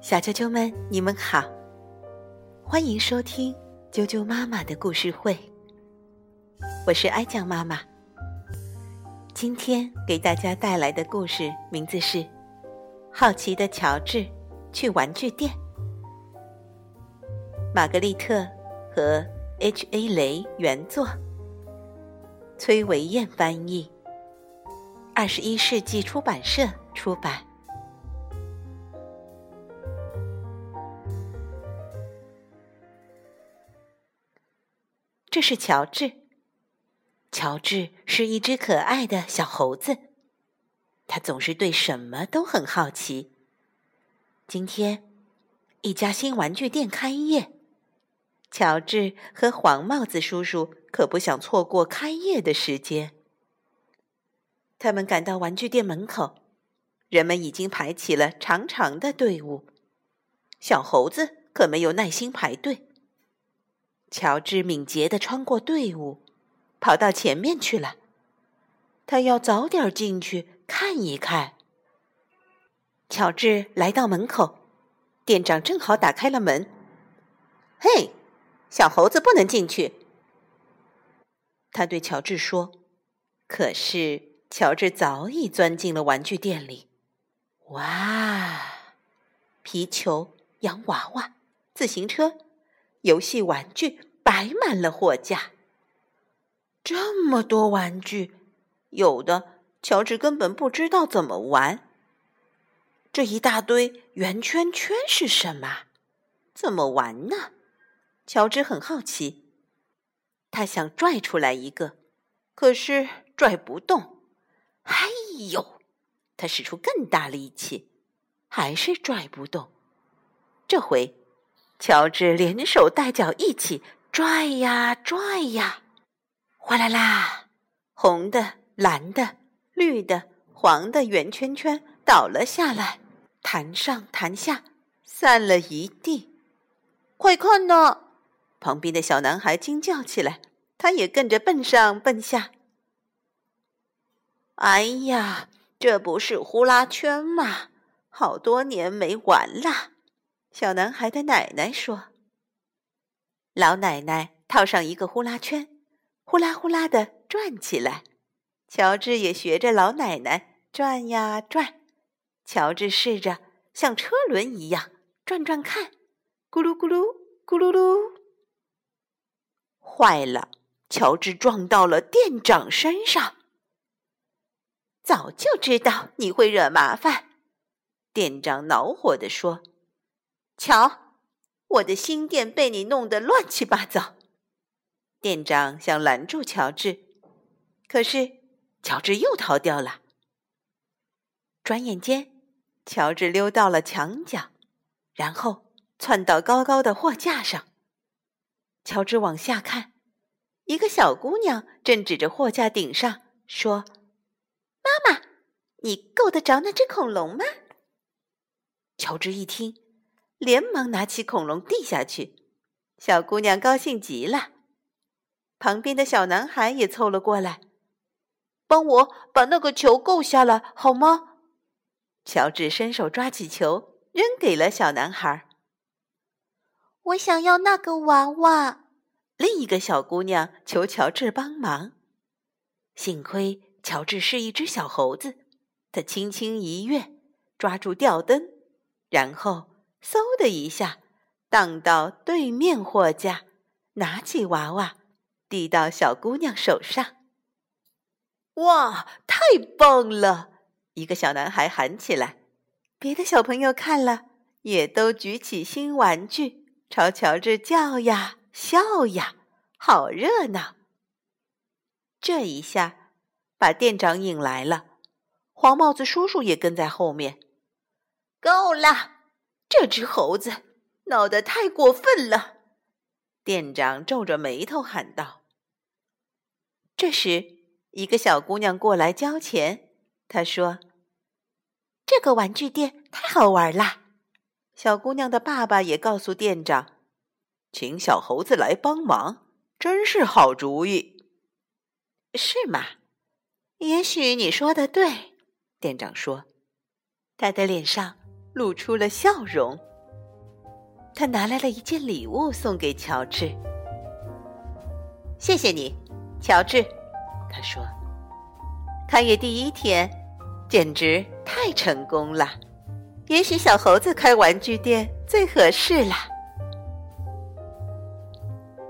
小啾啾们，你们好，欢迎收听啾啾妈妈的故事会。我是哀酱妈妈，今天给大家带来的故事名字是《好奇的乔治去玩具店》。玛格丽特和 H.A. 雷原作，崔维燕翻译，二十一世纪出版社出版。这是乔治。乔治是一只可爱的小猴子，他总是对什么都很好奇。今天，一家新玩具店开业，乔治和黄帽子叔叔可不想错过开业的时间。他们赶到玩具店门口，人们已经排起了长长的队伍。小猴子可没有耐心排队。乔治敏捷地穿过队伍，跑到前面去了。他要早点进去看一看。乔治来到门口，店长正好打开了门。“嘿，小猴子不能进去。”他对乔治说。可是乔治早已钻进了玩具店里。哇，皮球、洋娃娃、自行车。游戏玩具摆满了货架，这么多玩具，有的乔治根本不知道怎么玩。这一大堆圆圈圈是什么？怎么玩呢？乔治很好奇，他想拽出来一个，可是拽不动。哎呦！他使出更大力气，还是拽不动。这回。乔治连手带脚一起拽呀拽呀，哗啦啦，红的、蓝的、绿的、黄的圆圈圈倒了下来，弹上弹下，散了一地。快看呐！旁边的小男孩惊叫起来，他也跟着蹦上蹦下。哎呀，这不是呼啦圈吗？好多年没玩了。小男孩的奶奶说：“老奶奶套上一个呼啦圈，呼啦呼啦的转起来。乔治也学着老奶奶转呀转。乔治试着像车轮一样转转看，咕噜咕噜咕噜噜。坏了，乔治撞到了店长身上。早就知道你会惹麻烦，店长恼火地说。”瞧，我的新店被你弄得乱七八糟。店长想拦住乔治，可是乔治又逃掉了。转眼间，乔治溜到了墙角，然后窜到高高的货架上。乔治往下看，一个小姑娘正指着货架顶上说：“妈妈，你够得着那只恐龙吗？”乔治一听。连忙拿起恐龙递下去，小姑娘高兴极了。旁边的小男孩也凑了过来，帮我把那个球够下来好吗？乔治伸手抓起球，扔给了小男孩。我想要那个娃娃。另一个小姑娘求乔治帮忙。幸亏乔治是一只小猴子，他轻轻一跃，抓住吊灯，然后。嗖的一下，荡到对面货架，拿起娃娃，递到小姑娘手上。哇，太棒了！一个小男孩喊起来，别的小朋友看了，也都举起新玩具，朝乔治叫呀笑呀，好热闹。这一下，把店长引来了，黄帽子叔叔也跟在后面。够了！这只猴子闹得太过分了，店长皱着眉头喊道。这时，一个小姑娘过来交钱。她说：“这个玩具店太好玩了。”小姑娘的爸爸也告诉店长：“请小猴子来帮忙，真是好主意。”是吗？也许你说的对，店长说。他的脸上。露出了笑容。他拿来了一件礼物送给乔治。谢谢你，乔治，他说。开业第一天，简直太成功了。也许小猴子开玩具店最合适了。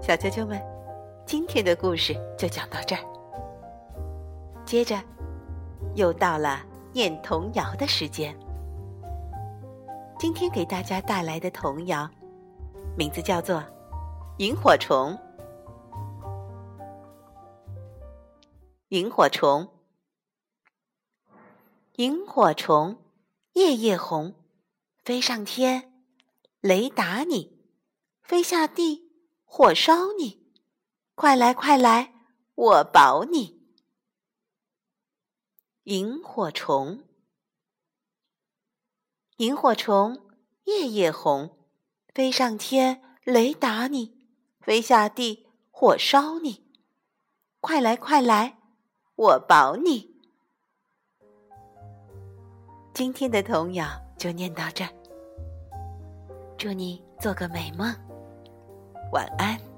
小啾啾们，今天的故事就讲到这儿。接着，又到了念童谣的时间。今天给大家带来的童谣，名字叫做《萤火虫》。萤火虫，萤火虫，夜夜红，飞上天，雷打你；飞下地，火烧你。快来，快来，我保你。萤火虫。萤火虫夜夜红，飞上天雷打你，飞下地火烧你。快来快来，我保你！今天的童谣就念到这，祝你做个美梦，晚安。